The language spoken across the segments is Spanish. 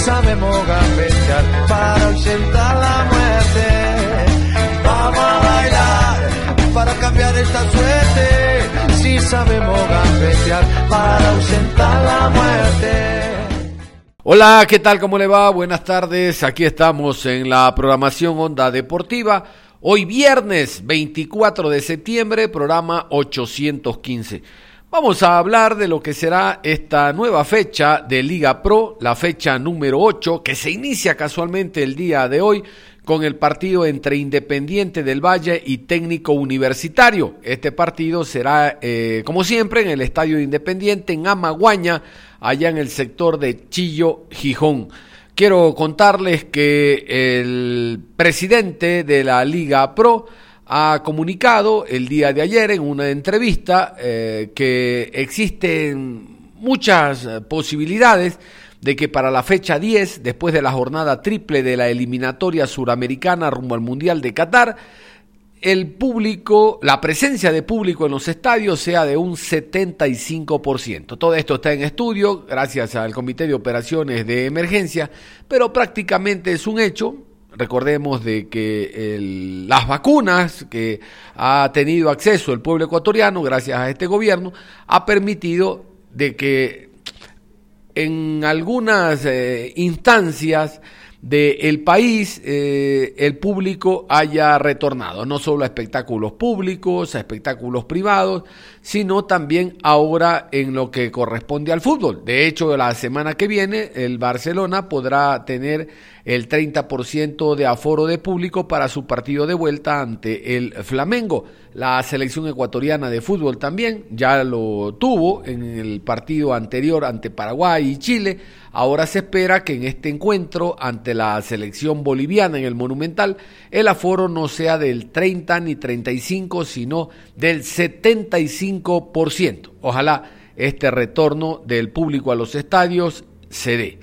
Sabemos gambetear para ausentar la muerte. Vamos a bailar para cambiar esta suerte. Si sabemos gambetear para ausentar la muerte. Hola, ¿qué tal? ¿Cómo le va? Buenas tardes. Aquí estamos en la programación Onda Deportiva. Hoy viernes 24 de septiembre, programa 815. Vamos a hablar de lo que será esta nueva fecha de Liga Pro, la fecha número 8, que se inicia casualmente el día de hoy con el partido entre Independiente del Valle y Técnico Universitario. Este partido será, eh, como siempre, en el Estadio Independiente, en Amaguaña, allá en el sector de Chillo, Gijón. Quiero contarles que el presidente de la Liga Pro, ha comunicado el día de ayer en una entrevista eh, que existen muchas posibilidades de que para la fecha 10, después de la jornada triple de la eliminatoria suramericana rumbo al Mundial de Qatar, el público, la presencia de público en los estadios sea de un 75%. Todo esto está en estudio gracias al Comité de Operaciones de Emergencia, pero prácticamente es un hecho. Recordemos de que las vacunas que ha tenido acceso el pueblo ecuatoriano gracias a este gobierno ha permitido de que en algunas eh, instancias del país eh, el público haya retornado, no solo a espectáculos públicos, a espectáculos privados, sino también ahora en lo que corresponde al fútbol. De hecho, la semana que viene el Barcelona podrá tener el 30% de aforo de público para su partido de vuelta ante el Flamengo. La selección ecuatoriana de fútbol también ya lo tuvo en el partido anterior ante Paraguay y Chile. Ahora se espera que en este encuentro ante la selección boliviana en el Monumental el aforo no sea del 30 ni 35, sino del 75%. Ojalá este retorno del público a los estadios se dé.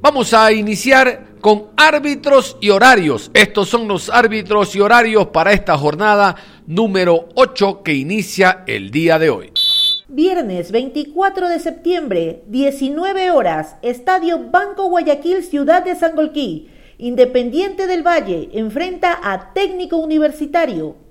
Vamos a iniciar con árbitros y horarios. Estos son los árbitros y horarios para esta jornada número 8 que inicia el día de hoy. Viernes 24 de septiembre, 19 horas, Estadio Banco Guayaquil, Ciudad de Sangolquí. Independiente del Valle enfrenta a Técnico Universitario.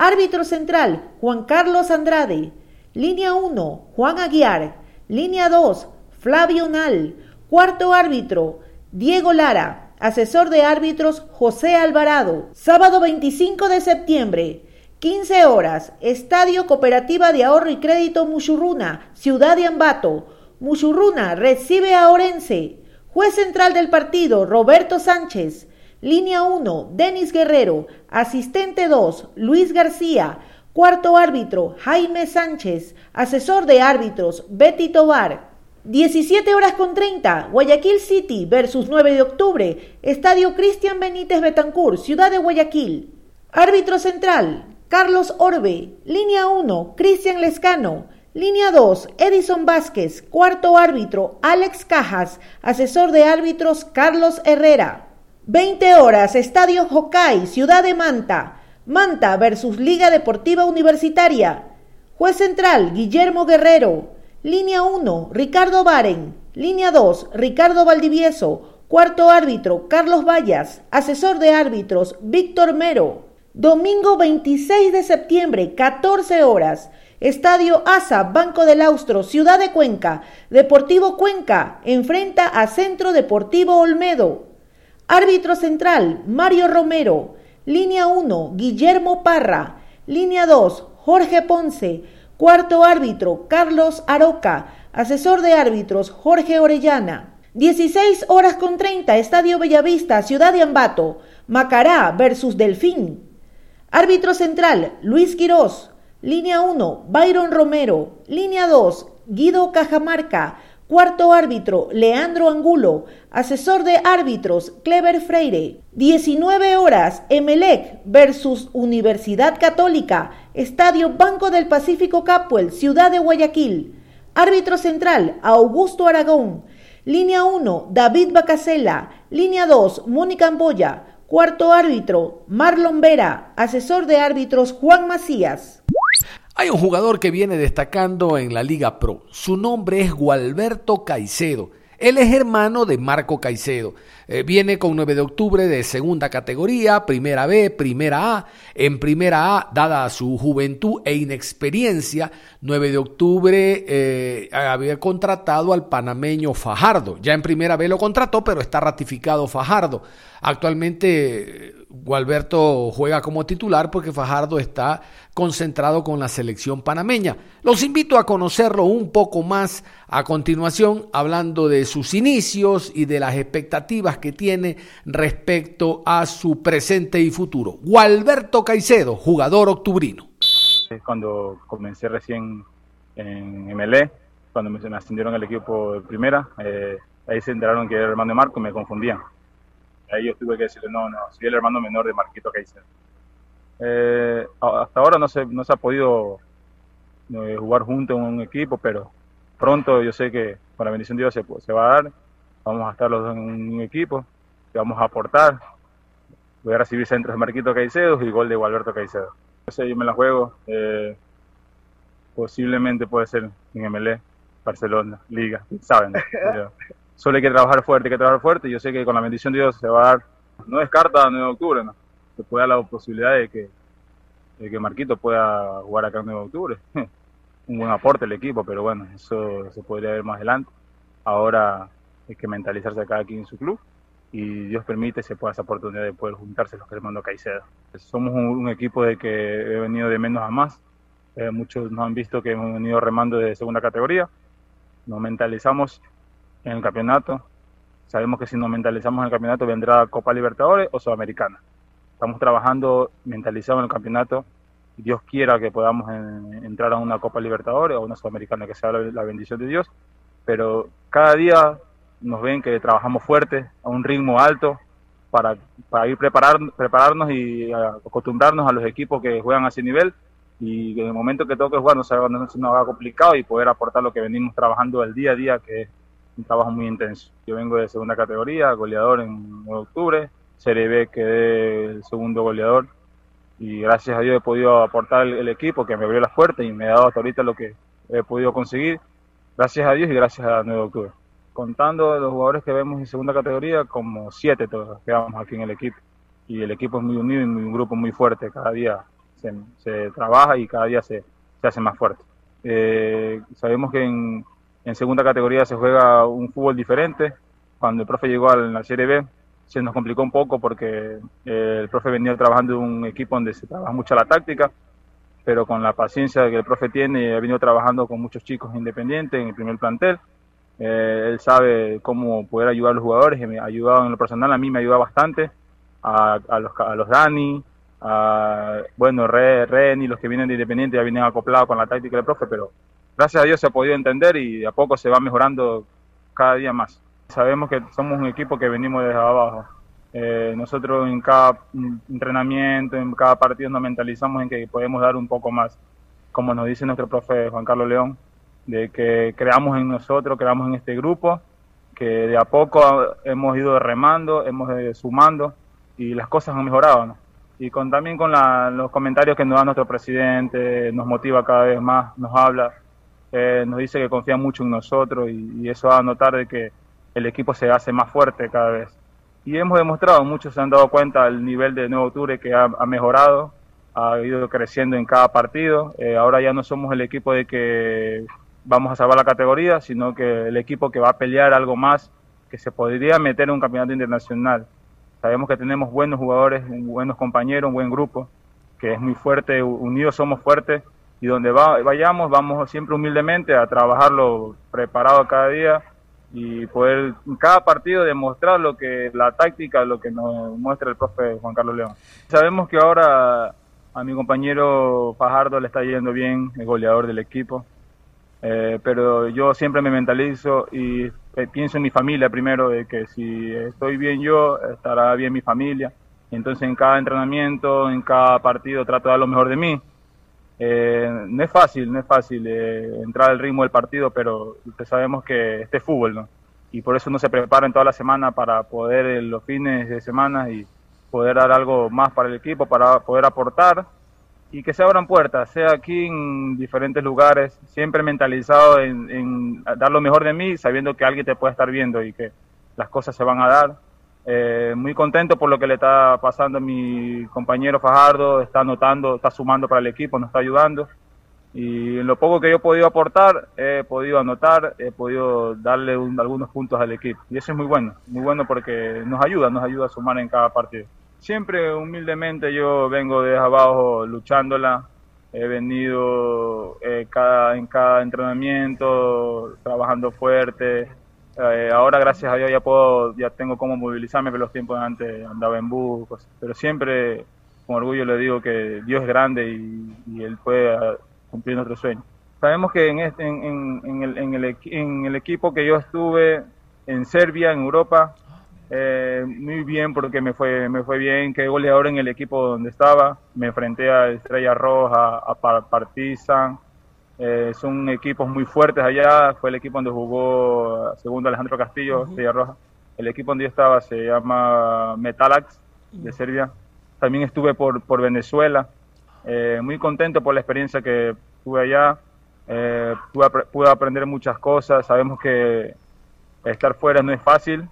Árbitro central, Juan Carlos Andrade. Línea 1, Juan Aguiar. Línea 2, Flavio Nal. Cuarto árbitro, Diego Lara. Asesor de árbitros, José Alvarado. Sábado 25 de septiembre, 15 horas, Estadio Cooperativa de Ahorro y Crédito Muchurruna, Ciudad de Ambato. Muchurruna recibe a Orense. Juez central del partido, Roberto Sánchez. Línea 1, Denis Guerrero. Asistente 2, Luis García. Cuarto árbitro, Jaime Sánchez. Asesor de árbitros, Betty Tobar. 17 horas con 30, Guayaquil City versus 9 de octubre, Estadio Cristian Benítez Betancur, Ciudad de Guayaquil. Árbitro central, Carlos Orbe. Línea 1, Cristian Lescano. Línea 2, Edison Vázquez. Cuarto árbitro, Alex Cajas. Asesor de árbitros, Carlos Herrera. 20 horas, Estadio Hokai, Ciudad de Manta. Manta versus Liga Deportiva Universitaria. Juez central, Guillermo Guerrero. Línea 1, Ricardo Baren. Línea 2, Ricardo Valdivieso. Cuarto árbitro, Carlos Vallas. Asesor de árbitros, Víctor Mero. Domingo 26 de septiembre, 14 horas. Estadio ASA, Banco del Austro, Ciudad de Cuenca. Deportivo Cuenca enfrenta a Centro Deportivo Olmedo. Árbitro central, Mario Romero. Línea 1, Guillermo Parra. Línea 2, Jorge Ponce. Cuarto árbitro, Carlos Aroca. Asesor de árbitros, Jorge Orellana. 16 horas con 30, Estadio Bellavista, Ciudad de Ambato. Macará versus Delfín. Árbitro central, Luis Quirós. Línea 1, Byron Romero. Línea 2, Guido Cajamarca. Cuarto árbitro, Leandro Angulo. Asesor de árbitros, Clever Freire. 19 horas, Emelec versus Universidad Católica. Estadio Banco del Pacífico Capuel, Ciudad de Guayaquil. Árbitro central, Augusto Aragón. Línea 1, David Bacasela. Línea 2, Mónica Amboya. Cuarto árbitro, Marlon Vera. Asesor de árbitros, Juan Macías. Hay un jugador que viene destacando en la Liga Pro. Su nombre es Gualberto Caicedo. Él es hermano de Marco Caicedo. Eh, viene con 9 de octubre de segunda categoría, primera B, primera A. En primera A, dada su juventud e inexperiencia, 9 de octubre eh, había contratado al panameño Fajardo. Ya en primera B lo contrató, pero está ratificado Fajardo. Actualmente Gualberto juega como titular porque Fajardo está concentrado con la selección panameña. Los invito a conocerlo un poco más a continuación, hablando de sus inicios y de las expectativas que tiene respecto a su presente y futuro. Gualberto Caicedo, jugador octubrino. Cuando comencé recién en MLE, cuando me ascendieron al equipo de primera, eh, ahí se enteraron que era el hermano de Marco y me confundían ahí yo tuve que decirle, no, no, soy el hermano menor de Marquito Caicedo. Eh, hasta ahora no se, no se ha podido eh, jugar juntos en un equipo, pero pronto yo sé que con la bendición de Dios se, se va a dar. Vamos a estar los dos en un equipo, que vamos a aportar. Voy a recibir centros de Marquito Caicedo y gol de Gualberto Caicedo. Yo sé, yo me la juego. Eh, posiblemente puede ser en MLE, Barcelona, Liga, saben. solo hay que trabajar fuerte, hay que trabajar fuerte. Yo sé que con la bendición de Dios se va a dar, no descarta 9 de octubre, ¿no? Se puede dar la posibilidad de que, de que Marquito pueda jugar acá en 9 de octubre. Un buen aporte el equipo, pero bueno, eso se podría ver más adelante. Ahora hay que mentalizarse cada quien en su club y Dios permite se pueda esa oportunidad de poder juntarse los que mando Caicedo. Somos un, equipo de que he venido de menos a más. Eh, muchos nos han visto que hemos venido remando de segunda categoría. Nos mentalizamos en el campeonato. Sabemos que si nos mentalizamos en el campeonato vendrá Copa Libertadores o Sudamericana. Estamos trabajando mentalizados en el campeonato. Dios quiera que podamos entrar a una Copa Libertadores o una Sudamericana, que sea la, bendición de Dios. Pero cada día nos ven que trabajamos fuerte, a un ritmo alto, para, para ir preparar, prepararnos y acostumbrarnos a los equipos que juegan a ese nivel y en el momento que toque jugar no se, no haga complicado y poder aportar lo que venimos trabajando el día a día, que es un trabajo muy intenso. Yo vengo de segunda categoría, goleador en octubre, Serie B quedé el segundo goleador y gracias a Dios he podido aportar el, equipo que me abrió las puertas y me ha dado hasta ahorita lo que he podido conseguir. Gracias a Dios y gracias a 9 de octubre. Contando los jugadores que vemos en segunda categoría, como siete todos quedamos aquí en el equipo. Y el equipo es muy unido y un grupo muy fuerte. Cada día se, trabaja y cada día se, se hace más fuerte. Eh, sabemos que en, en segunda categoría se juega un fútbol diferente. Cuando el profe llegó a la Serie B se nos complicó un poco porque eh, el profe venía trabajando en un equipo donde se trabaja mucho la táctica, pero con la paciencia que el profe tiene, ha venido trabajando con muchos chicos independientes en el primer plantel. Eh, él sabe cómo poder ayudar a los jugadores, me ha ayudado en lo personal, a mí me ayuda bastante, a, los, a los Dani, a, bueno, Ren y los que vienen de Independiente ya vienen acoplados con la táctica del profe, pero gracias a Dios se ha podido entender y a poco se va mejorando cada día más. Sabemos que somos un equipo que venimos desde abajo. Eh, nosotros en cada entrenamiento, en cada partido nos mentalizamos en que podemos dar un poco más, como nos dice nuestro profe Juan Carlos León, de que creamos en nosotros, creamos en este grupo, que de a poco hemos ido remando, hemos ido sumando y las cosas han mejorado. Y con, también con los comentarios que nos da nuestro presidente, nos motiva cada vez más, nos habla eh, nos dice que confía mucho en nosotros y, eso va a notar que el equipo se hace más fuerte cada vez. Y hemos demostrado, muchos se han dado cuenta el nivel de Nuevo Octubre que ha, mejorado, ha ido creciendo en cada partido. Eh, ahora ya no somos el equipo de que vamos a salvar la categoría, sino que el equipo que va a pelear algo más, que se podría meter en un campeonato internacional. Sabemos que tenemos buenos jugadores, buenos compañeros, un buen grupo, que es muy fuerte, unidos somos fuertes y donde vayamos vamos siempre humildemente a trabajarlo preparado cada día y poder en cada partido demostrar lo que la táctica, lo que nos muestra el profe Juan Carlos León. Sabemos que ahora a mi compañero Fajardo le está yendo bien, el goleador del equipo, eh, pero yo siempre me mentalizo y eh, pienso en mi familia primero, de que si estoy bien yo, estará bien mi familia. Entonces en cada entrenamiento, en cada partido trato de dar lo mejor de mí. Eh, no es fácil, no es fácil eh, entrar al ritmo del partido, pero sabemos que este es fútbol, ¿no? Y por eso uno se prepara en toda la semana para poder los fines de semana y poder dar algo más para el equipo, para poder aportar y que se abran puertas, sea aquí en diferentes lugares, siempre mentalizado en, en dar lo mejor de mí, sabiendo que alguien te puede estar viendo y que las cosas se van a dar eh, muy contento por lo que le está pasando a mi compañero Fajardo, está anotando, está sumando para el equipo, nos está ayudando. Y en lo poco que yo he podido aportar, he podido anotar, he podido darle algunos puntos al equipo. Y eso es muy bueno, muy bueno porque nos ayuda, nos ayuda a sumar en cada partido. Siempre humildemente yo vengo desde abajo luchándola, he venido eh, en cada entrenamiento trabajando fuerte, eh, ahora gracias a Dios ya puedo, ya tengo cómo movilizarme, pero los tiempos antes andaba en bus, pero siempre con orgullo le digo que Dios es grande y, Él puede ah, cumplir nuestro sueño. Sabemos que en, este, en, en, en, el, en el equipo que yo estuve en Serbia, en Europa, eh, muy bien porque me fue, me fue bien, quedé goleador en el equipo donde estaba, me enfrenté a Estrella Roja, a Partizan, eh, son equipos muy fuertes allá. Fue el equipo donde jugó segundo Alejandro Castillo, uh Roja. El equipo donde yo estaba se llama Metalax de Serbia. También estuve por, por Venezuela. Eh, muy contento por la experiencia que tuve allá. Eh, pude, pude, aprender muchas cosas. Sabemos que estar fuera no es fácil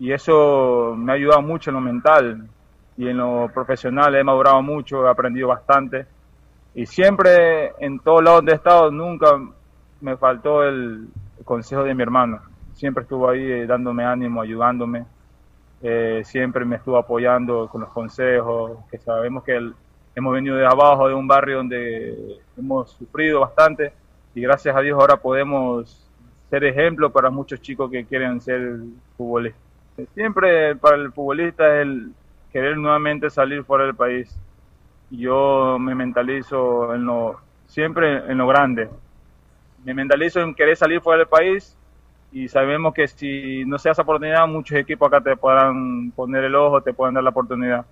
y eso me ha ayudado mucho en lo mental y en lo profesional. He madurado mucho, he aprendido bastante y siempre, en todos lados donde he estado, nunca me faltó el, consejo de mi hermano. Siempre estuvo ahí eh, dándome ánimo, ayudándome. Eh, siempre me estuvo apoyando con los consejos, que sabemos que hemos venido de abajo, de un barrio donde hemos sufrido bastante y gracias a Dios ahora podemos ser ejemplo para muchos chicos que quieren ser futbolistas. Siempre para el futbolista es el querer nuevamente salir fuera del país yo me mentalizo en lo, siempre en lo grande. Me mentalizo en querer salir fuera del país y sabemos que si no se hace oportunidad, muchos equipos acá te podrán poner el ojo, te pueden dar la oportunidad.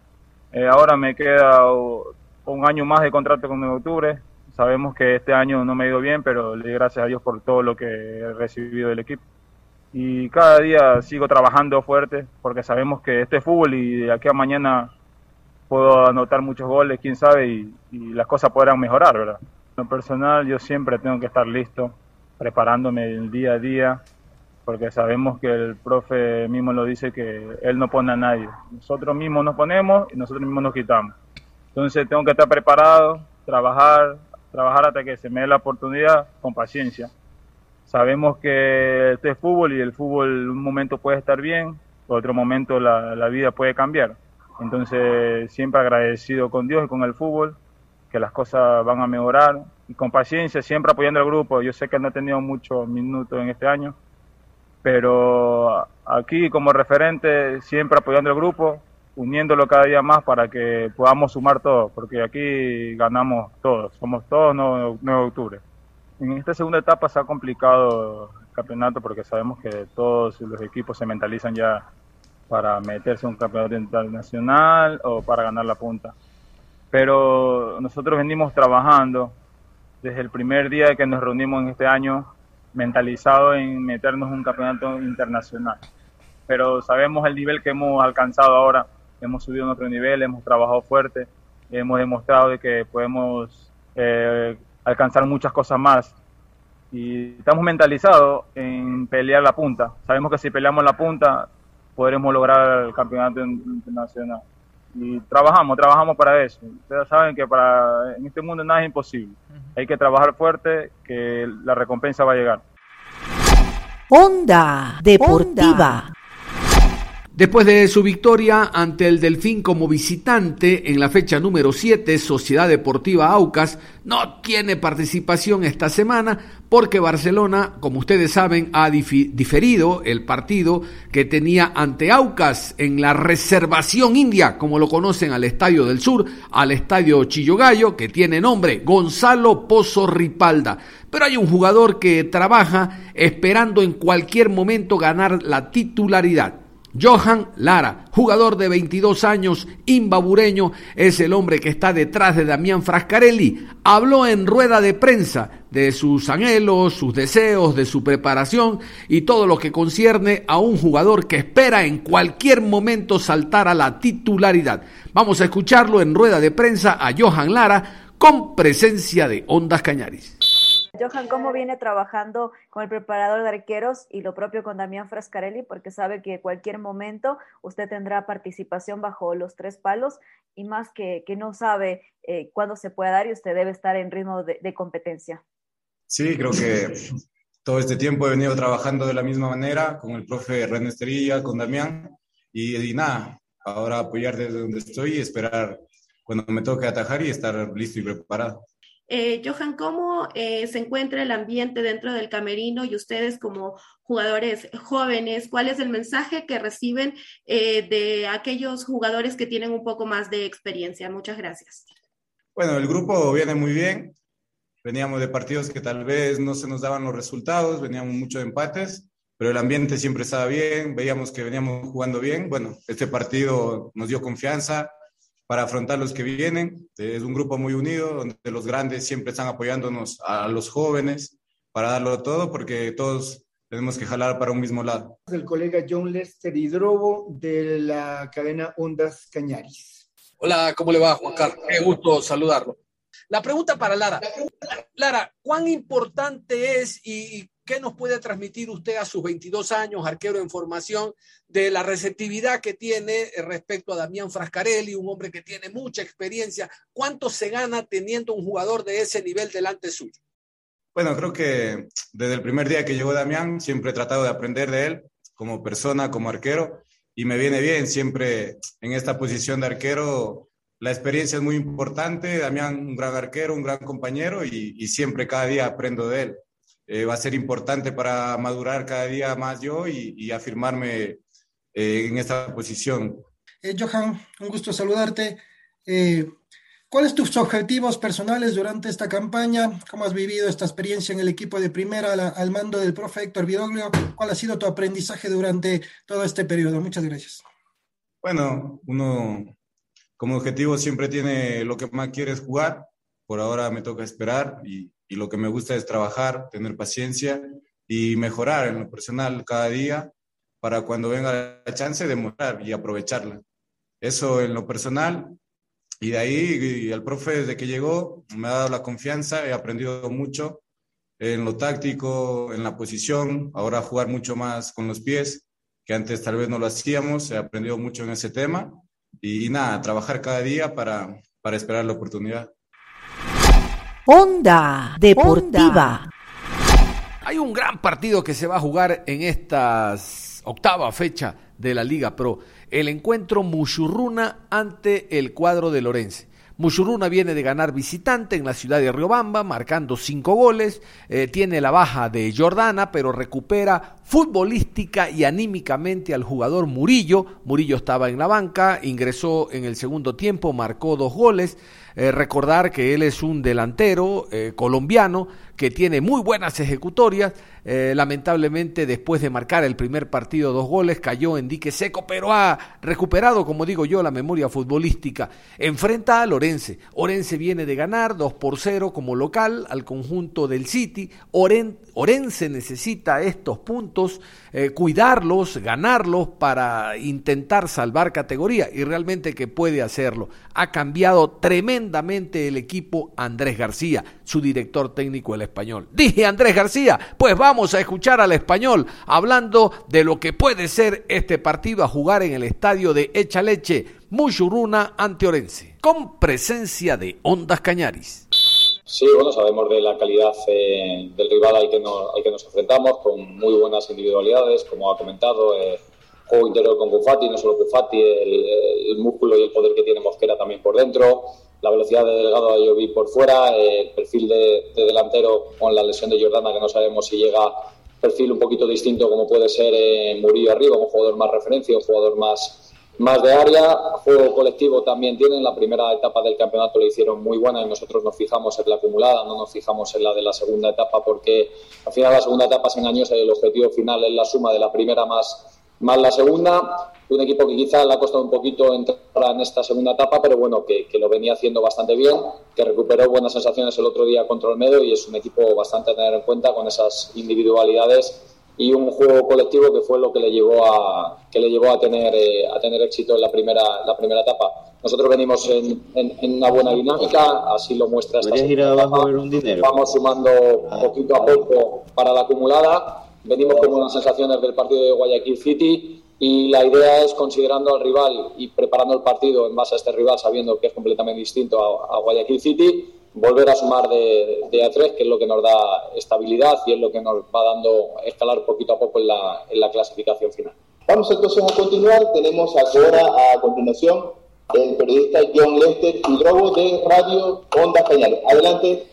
Eh, ahora me queda un año más de contrato con el octubre. Sabemos que este año no me ha ido bien, pero le doy gracias a Dios por todo lo que he recibido del equipo. Y cada día sigo trabajando fuerte porque sabemos que este es fútbol y de aquí a mañana puedo anotar muchos goles, quién sabe, y, las cosas podrán mejorar, ¿verdad? En lo personal, yo siempre tengo que estar listo, preparándome el día a día, porque sabemos que el profe mismo lo dice que él no pone a nadie. Nosotros mismos nos ponemos y nosotros mismos nos quitamos. Entonces tengo que estar preparado, trabajar, trabajar hasta que se me dé la oportunidad con paciencia. Sabemos que este es fútbol y el fútbol un momento puede estar bien, otro momento la, la vida puede cambiar. Entonces, siempre agradecido con Dios y con el fútbol, que las cosas van a mejorar y con paciencia, siempre apoyando al grupo. Yo sé que no he tenido muchos minutos en este año, pero aquí como referente, siempre apoyando al grupo, uniéndolo cada día más para que podamos sumar todos, porque aquí ganamos todos, somos todos 9 de octubre. En esta segunda etapa se ha complicado el campeonato porque sabemos que todos los equipos se mentalizan ya para meterse a un campeonato internacional o para ganar la punta. Pero nosotros venimos trabajando desde el primer día que nos reunimos en este año, mentalizado en meternos en un campeonato internacional. Pero sabemos el nivel que hemos alcanzado ahora, hemos subido nuestro nivel, hemos trabajado fuerte, hemos demostrado de que podemos eh, alcanzar muchas cosas más y estamos mentalizados en pelear la punta. Sabemos que si peleamos la punta podremos lograr el campeonato internacional. Y trabajamos, trabajamos para eso. Ustedes saben que para en este mundo nada es imposible. Hay que trabajar fuerte, que la recompensa va a llegar. Onda Deportiva. Después de su victoria ante el Delfín como visitante en la fecha número 7, Sociedad Deportiva Aucas no tiene participación esta semana porque Barcelona, como ustedes saben, ha diferido el partido que tenía ante Aucas en la reservación india, como lo conocen al Estadio del Sur, al Estadio Chillogallo, que tiene nombre Gonzalo Pozo Ripalda. Pero hay un jugador que trabaja esperando en cualquier momento ganar la titularidad. Johan Lara, jugador de 22 años, imbabureño, es el hombre que está detrás de Damián Frascarelli. Habló en rueda de prensa de sus anhelos, sus deseos, de su preparación y todo lo que concierne a un jugador que espera en cualquier momento saltar a la titularidad. Vamos a escucharlo en rueda de prensa a Johan Lara con presencia de Ondas Cañaris. Johan, ¿cómo viene trabajando con el preparador de arqueros y lo propio con Damián Frascarelli? Porque sabe que cualquier momento usted tendrá participación bajo los tres palos y más que, que no sabe eh, cuándo se puede dar y usted debe estar en ritmo de, competencia. Sí, creo que todo este tiempo he venido trabajando de la misma manera con el profe René Esterilla, con Damián y, y nada, ahora apoyar desde donde estoy y esperar cuando me toque atajar y estar listo y preparado. Eh, Johan, ¿cómo eh, se encuentra el ambiente dentro del camerino y ustedes como jugadores jóvenes? ¿Cuál es el mensaje que reciben eh, de aquellos jugadores que tienen un poco más de experiencia? Muchas gracias. Bueno, el grupo viene muy bien. Veníamos de partidos que tal vez no se nos daban los resultados, veníamos mucho de empates, pero el ambiente siempre estaba bien, veíamos que veníamos jugando bien. Bueno, este partido nos dio confianza, para afrontar los que vienen. Es un grupo muy unido, donde los grandes siempre están apoyándonos a los jóvenes para darlo todo, porque todos tenemos que jalar para un mismo lado. El colega John Lester Hidrobo de la cadena Ondas Cañaris. Hola, ¿cómo le va, Juan Carlos? Qué gusto saludarlo. La pregunta para Lara. Lara, ¿cuán importante es y ¿Qué nos puede transmitir usted a sus 22 años, arquero en formación, de la receptividad que tiene respecto a Damián Frascarelli, un hombre que tiene mucha experiencia? ¿Cuánto se gana teniendo un jugador de ese nivel delante suyo? Bueno, creo que desde el primer día que llegó Damián, siempre he tratado de aprender de él como persona, como arquero, y me viene bien siempre en esta posición de arquero. La experiencia es muy importante, Damián un gran arquero, un gran compañero y, y siempre cada día aprendo de él. Eh, va a ser importante para madurar cada día más yo y, afirmarme eh, en esta posición. Eh, Johan, un gusto saludarte. ¿Cuáles tus objetivos personales durante esta campaña? ¿Cómo has vivido esta experiencia en el equipo de primera al mando del profe Héctor Vidoglio? ¿Cuál ha sido tu aprendizaje durante todo este periodo? Muchas gracias. Bueno, uno como objetivo siempre tiene lo que más quieres jugar. Por ahora me toca esperar y, y lo que me gusta es trabajar, tener paciencia y mejorar en lo personal cada día para cuando venga la chance de mostrar y aprovecharla. Eso en lo personal. Y de ahí, el profe desde que llegó me ha dado la confianza, he aprendido mucho en lo táctico, en la posición, ahora jugar mucho más con los pies, que antes tal vez no lo hacíamos, he aprendido mucho en ese tema. Y, y nada, trabajar cada día para, para esperar la oportunidad. Onda Deportiva. Hay un gran partido que se va a jugar en esta octava fecha de la Liga Pro. El encuentro Mushurruna ante el cuadro de Lorense. Mushurruna viene de ganar visitante en la ciudad de Riobamba, marcando cinco goles. Eh, tiene la baja de Jordana, pero recupera futbolística y anímicamente al jugador Murillo. Murillo estaba en la banca, ingresó en el segundo tiempo, marcó dos goles. Eh, recordar que él es un delantero eh, colombiano que tiene muy buenas ejecutorias. Eh, lamentablemente, después de marcar el primer partido dos goles, cayó en dique seco, pero ha recuperado, como digo yo, la memoria futbolística. Enfrenta a Lorense. Orense viene de ganar 2 por 0 como local al conjunto del City. Orense necesita estos puntos, cuidarlos, ganarlos para intentar salvar categoría y realmente que puede hacerlo. Ha cambiado tremendamente el equipo Andrés García, su director técnico el español. Dije Andrés García, pues vamos a escuchar al español hablando de lo que puede ser este partido a jugar en el estadio de Echaleche, Muchuruna ante Orense, con presencia de Ondas Cañaris. Sí, bueno, sabemos de la calidad eh, del rival al que, nos, que nos enfrentamos, con muy buenas individualidades, como ha comentado. Eh, juego interior con Cufati, no solo Cufati, el, músculo y el poder que tiene Mosquera también por dentro, la velocidad de Delgado de Ayoví por fuera, el perfil de, delantero con la lesión de Jordana que no sabemos si llega perfil un poquito distinto como puede ser eh, Murillo arriba, un jugador más referencia, un jugador más más de área, juego colectivo también tienen. La primera etapa del campeonato lo hicieron muy buena y nosotros nos fijamos en la acumulada, no nos fijamos en la de la segunda etapa porque al final la segunda etapa es engañosa y el objetivo final es la suma de la primera más, más la segunda. Un equipo que quizá le ha costado un poquito entrar en esta segunda etapa, pero bueno, que, que lo venía haciendo bastante bien, que recuperó buenas sensaciones el otro día contra el Medio y es un equipo bastante a tener en cuenta con esas individualidades y un juego colectivo que fue lo que le llevó a que le llevó a tener eh, a tener éxito en la primera la primera etapa nosotros venimos en, en, una buena dinámica así lo muestra esta ir abajo a ver un dinero? vamos sumando ah. poquito a poco para la acumulada venimos con buenas sensaciones del partido de Guayaquil City y la idea es considerando al rival y preparando el partido en base a este rival sabiendo que es completamente distinto a, a Guayaquil City volver a sumar de, de, A3, que es lo que nos da estabilidad y es lo que nos va dando escalar poquito a poco en la, en la clasificación final. Vamos entonces a continuar. Tenemos ahora a continuación el periodista John Lester Hidrobo de Radio Onda Cañales. Adelante.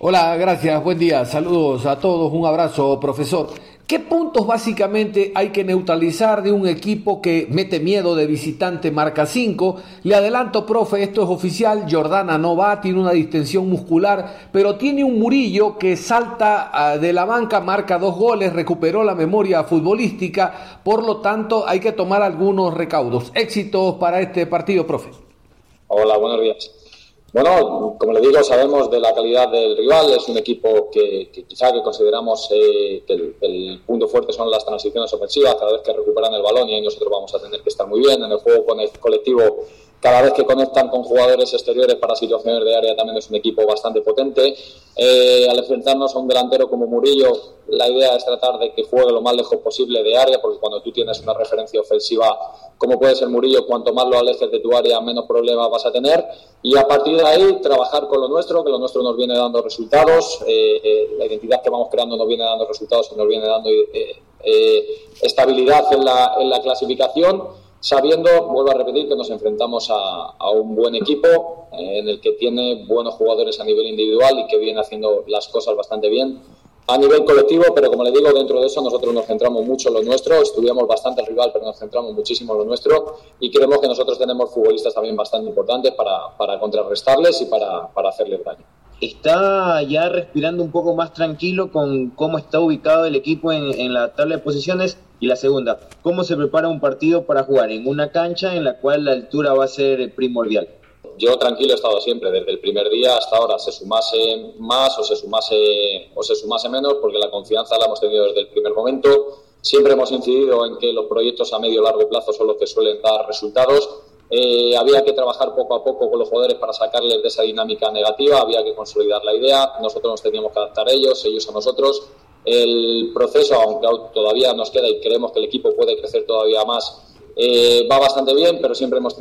Hola, gracias, buen día, saludos a todos, un abrazo, profesor. ¿Qué puntos básicamente hay que neutralizar de un equipo que mete miedo de visitante marca 5? Le adelanto, profe, esto es oficial, Jordana no va, tiene una distensión muscular, pero tiene un Murillo que salta ah, de la banca, marca dos goles, recuperó la memoria futbolística, por lo tanto hay que tomar algunos recaudos. Éxitos para este partido, profe. Hola, buenos días. Bueno, como le digo, sabemos de la calidad del rival. Es un equipo que, quizá que consideramos eh, que el, punto fuerte son las transiciones ofensivas. Cada vez que recuperan el balón y ahí nosotros vamos a tener que estar muy bien. En el juego con el colectivo cada vez que conectan con jugadores exteriores para situaciones de área también es un equipo bastante potente. Eh, al enfrentarnos a un delantero como Murillo, la idea es tratar de que juegue lo más lejos posible de área, porque cuando tú tienes una referencia ofensiva como puede ser Murillo, cuanto más lo alejes de tu área, menos problemas vas a tener. Y a partir de ahí, trabajar con lo nuestro, que lo nuestro nos viene dando resultados. Eh, eh, la identidad que vamos creando nos viene dando resultados y nos viene dando estabilidad en la, en la clasificación sabiendo, vuelvo a repetir, que nos enfrentamos a, un buen equipo eh, en el que tiene buenos jugadores a nivel individual y que viene haciendo las cosas bastante bien a nivel colectivo, pero como le digo, dentro de eso nosotros nos centramos mucho en lo nuestro, estudiamos bastante el rival, pero nos centramos muchísimo en lo nuestro y creemos que nosotros tenemos futbolistas también bastante importantes para, para contrarrestarles y para, para hacerles daño está ya respirando un poco más tranquilo con cómo está ubicado el equipo en, la tabla de posiciones. Y la segunda, ¿cómo se prepara un partido para jugar en una cancha en la cual la altura va a ser primordial? Yo tranquilo he estado siempre, desde el primer día hasta ahora, se sumase más o se sumase, o se sumase menos, porque la confianza la hemos tenido desde el primer momento. Siempre hemos incidido en que los proyectos a medio y largo plazo son los que suelen dar resultados eh, había que trabajar poco a poco con los jugadores para sacarles de esa dinámica negativa, había que consolidar la idea, nosotros nos teníamos que adaptar a ellos, ellos a nosotros. El proceso, aunque todavía nos queda y creemos que el equipo puede crecer todavía más, eh, va bastante bien, pero siempre hemos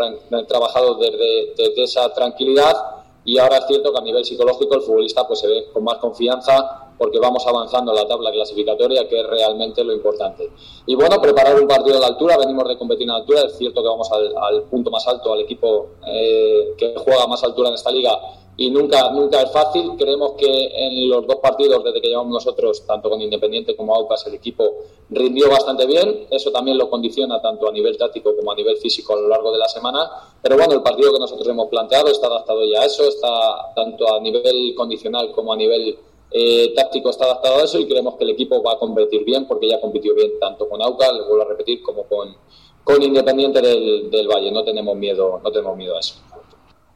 trabajado desde, desde, esa tranquilidad y ahora es cierto que a nivel psicológico el futbolista pues se ve con más confianza porque vamos avanzando en la tabla clasificatoria, que es realmente lo importante. Y bueno, preparar un partido a la altura, venimos de competir a la altura, es cierto que vamos al, punto más alto, al equipo eh, que juega más altura en esta liga y nunca, nunca es fácil. Creemos que en los dos partidos desde que llevamos nosotros, tanto con Independiente como Aucas, el equipo rindió bastante bien. Eso también lo condiciona tanto a nivel táctico como a nivel físico a lo largo de la semana. Pero bueno, el partido que nosotros hemos planteado está adaptado ya a eso, está tanto a nivel condicional como a nivel eh, táctico está adaptado a eso y creemos que el equipo va a competir bien porque ya compitió bien tanto con Auca, le vuelvo a repetir, como con, con Independiente del, del, Valle. No tenemos miedo, no tenemos miedo a eso.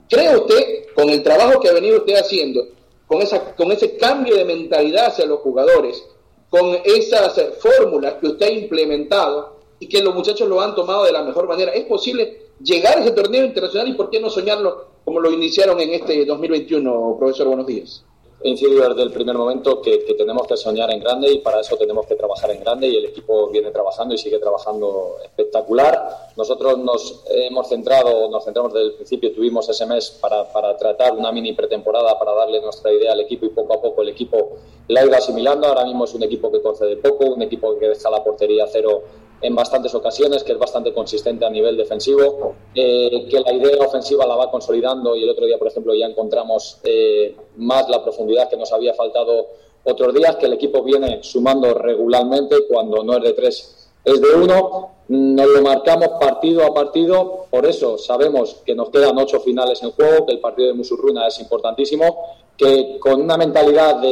¿Cree usted, con el trabajo que ha venido usted haciendo, con, esa, con ese cambio de mentalidad hacia los jugadores, con esas fórmulas que usted ha implementado y que los muchachos lo han tomado de la mejor manera, es posible llegar a ese torneo internacional y por qué no soñarlo como lo iniciaron en este 2021, profesor? Buenos días incidido desde el primer momento que, tenemos que soñar en grande y para eso tenemos que trabajar en grande y el equipo viene trabajando y sigue trabajando espectacular. Nosotros nos hemos centrado, nos centramos desde el principio, tuvimos ese mes para, para tratar una mini pretemporada para darle nuestra idea al equipo y poco a poco el equipo la ha ido asimilando. Ahora mismo es un equipo que concede poco, un equipo que deja la portería cero en bastantes ocasiones, que es bastante consistente a nivel defensivo, eh, que la idea ofensiva la va consolidando y el otro día, por ejemplo, ya encontramos eh, más la profundidad que nos había faltado otros días, que el equipo viene sumando regularmente cuando no es de tres es de uno, nos lo marcamos partido a partido, por eso sabemos que nos quedan ocho finales en juego, que el partido de Musurruna es importantísimo, que con una mentalidad de,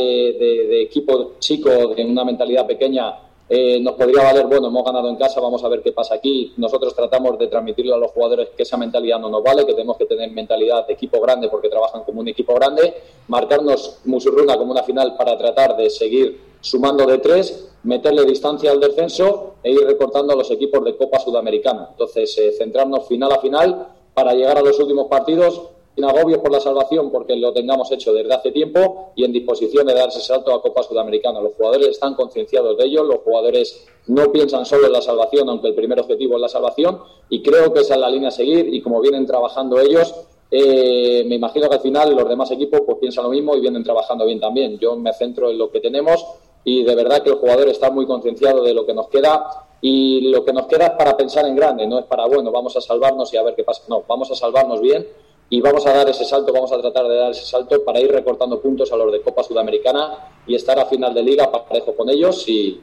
de equipo chico, de una mentalidad pequeña, eh, nos podría valer, bueno, hemos ganado en casa, vamos a ver qué pasa aquí. Nosotros tratamos de transmitirle a los jugadores que esa mentalidad no nos vale, que tenemos que tener mentalidad de equipo grande porque trabajan como un equipo grande, marcarnos Musurruna como una final para tratar de seguir sumando de tres, meterle distancia al descenso e ir recortando a los equipos de Copa Sudamericana. Entonces, eh, centrarnos final a final para llegar a los últimos partidos sin agobios por la salvación porque lo tengamos hecho desde hace tiempo y en disposición de darse salto a Copa Sudamericana. Los jugadores están concienciados de ello, los jugadores no piensan solo en la salvación, aunque el primer objetivo es la salvación, y creo que esa es la línea a seguir y como vienen trabajando ellos, eh, me imagino que al final los demás equipos pues piensan lo mismo y vienen trabajando bien también. Yo me centro en lo que tenemos y de verdad que el jugador está muy concienciado de lo que nos queda y lo que nos queda es para pensar en grande, no es para, bueno, vamos a salvarnos y a ver qué pasa. No, vamos a salvarnos bien y vamos a dar ese salto, vamos a tratar de dar ese salto para ir recortando puntos a los de Copa Sudamericana y estar a final de liga parejo con ellos y,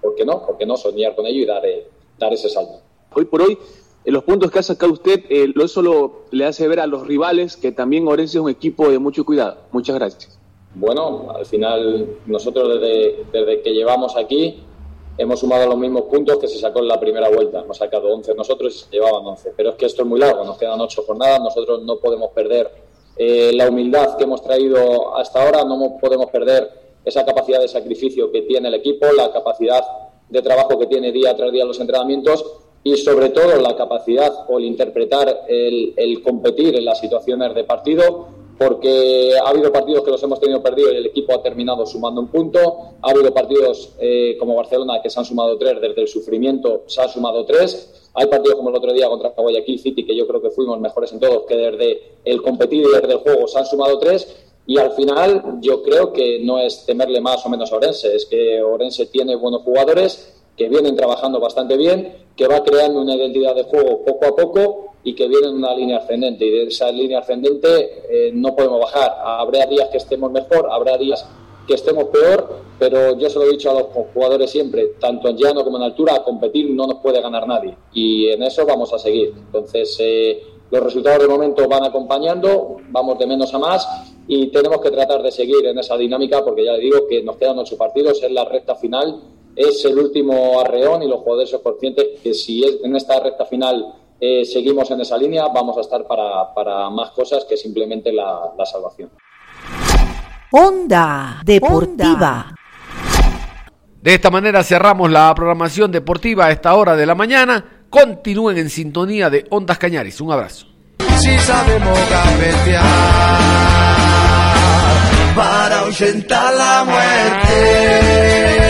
¿por qué no? ¿Por qué no soñar con ello y dar, eh, dar ese salto? Hoy por hoy, en los puntos que ha sacado usted, eh, eso lo le hace ver a los rivales que también Orense es un equipo de mucho cuidado. Muchas gracias. Bueno, al final nosotros desde, desde que llevamos aquí hemos sumado los mismos puntos que se sacó en la primera vuelta. Hemos sacado 11 nosotros y se llevaban 11. Pero es que esto es muy largo, nos quedan 8 jornadas, nosotros no podemos perder eh, la humildad que hemos traído hasta ahora, no podemos perder esa capacidad de sacrificio que tiene el equipo, la capacidad de trabajo que tiene día tras día los entrenamientos y sobre todo la capacidad o el interpretar, el, el competir en las situaciones de partido porque ha habido partidos que los hemos tenido perdidos y el equipo ha terminado sumando un punto. Ha habido partidos eh, como Barcelona que se han sumado tres, desde el sufrimiento se han sumado tres. Hay partidos como el otro día contra Guayaquil City, que yo creo que fuimos mejores en todos, que desde el competir y desde el juego se han sumado tres. Y al final yo creo que no es temerle más o menos a Orense, es que Orense tiene buenos jugadores que vienen trabajando bastante bien, que va creando una identidad de juego poco a poco y que viene en una línea ascendente. Y de esa línea ascendente eh, no podemos bajar. Habrá días que estemos mejor, habrá días que estemos peor, pero yo se lo he dicho a los jugadores siempre, tanto en llano como en altura, a competir no nos puede ganar nadie. Y en eso vamos a seguir. Entonces, eh, los resultados de momento van acompañando, vamos de menos a más y tenemos que tratar de seguir en esa dinámica porque ya le digo que nos quedan ocho partidos, en la recta final, es el último arreón y los jugadores son conscientes que si es en esta recta final eh, seguimos en esa línea, vamos a estar para, para más cosas que simplemente la, la salvación. Onda Deportiva. De esta manera cerramos la programación deportiva a esta hora de la mañana. Continúen en sintonía de Ondas Cañaris. Un abrazo. Si sabemos gambetear para ahuyentar la muerte.